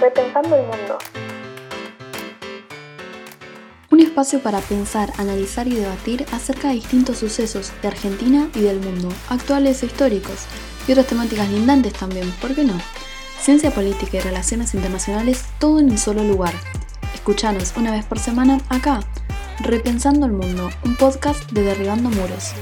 Repensando el mundo. Un espacio para pensar, analizar y debatir acerca de distintos sucesos de Argentina y del mundo, actuales e históricos, y otras temáticas lindantes también, ¿por qué no? Ciencia política y relaciones internacionales, todo en un solo lugar. Escuchanos una vez por semana acá, Repensando el Mundo, un podcast de Derribando Muros.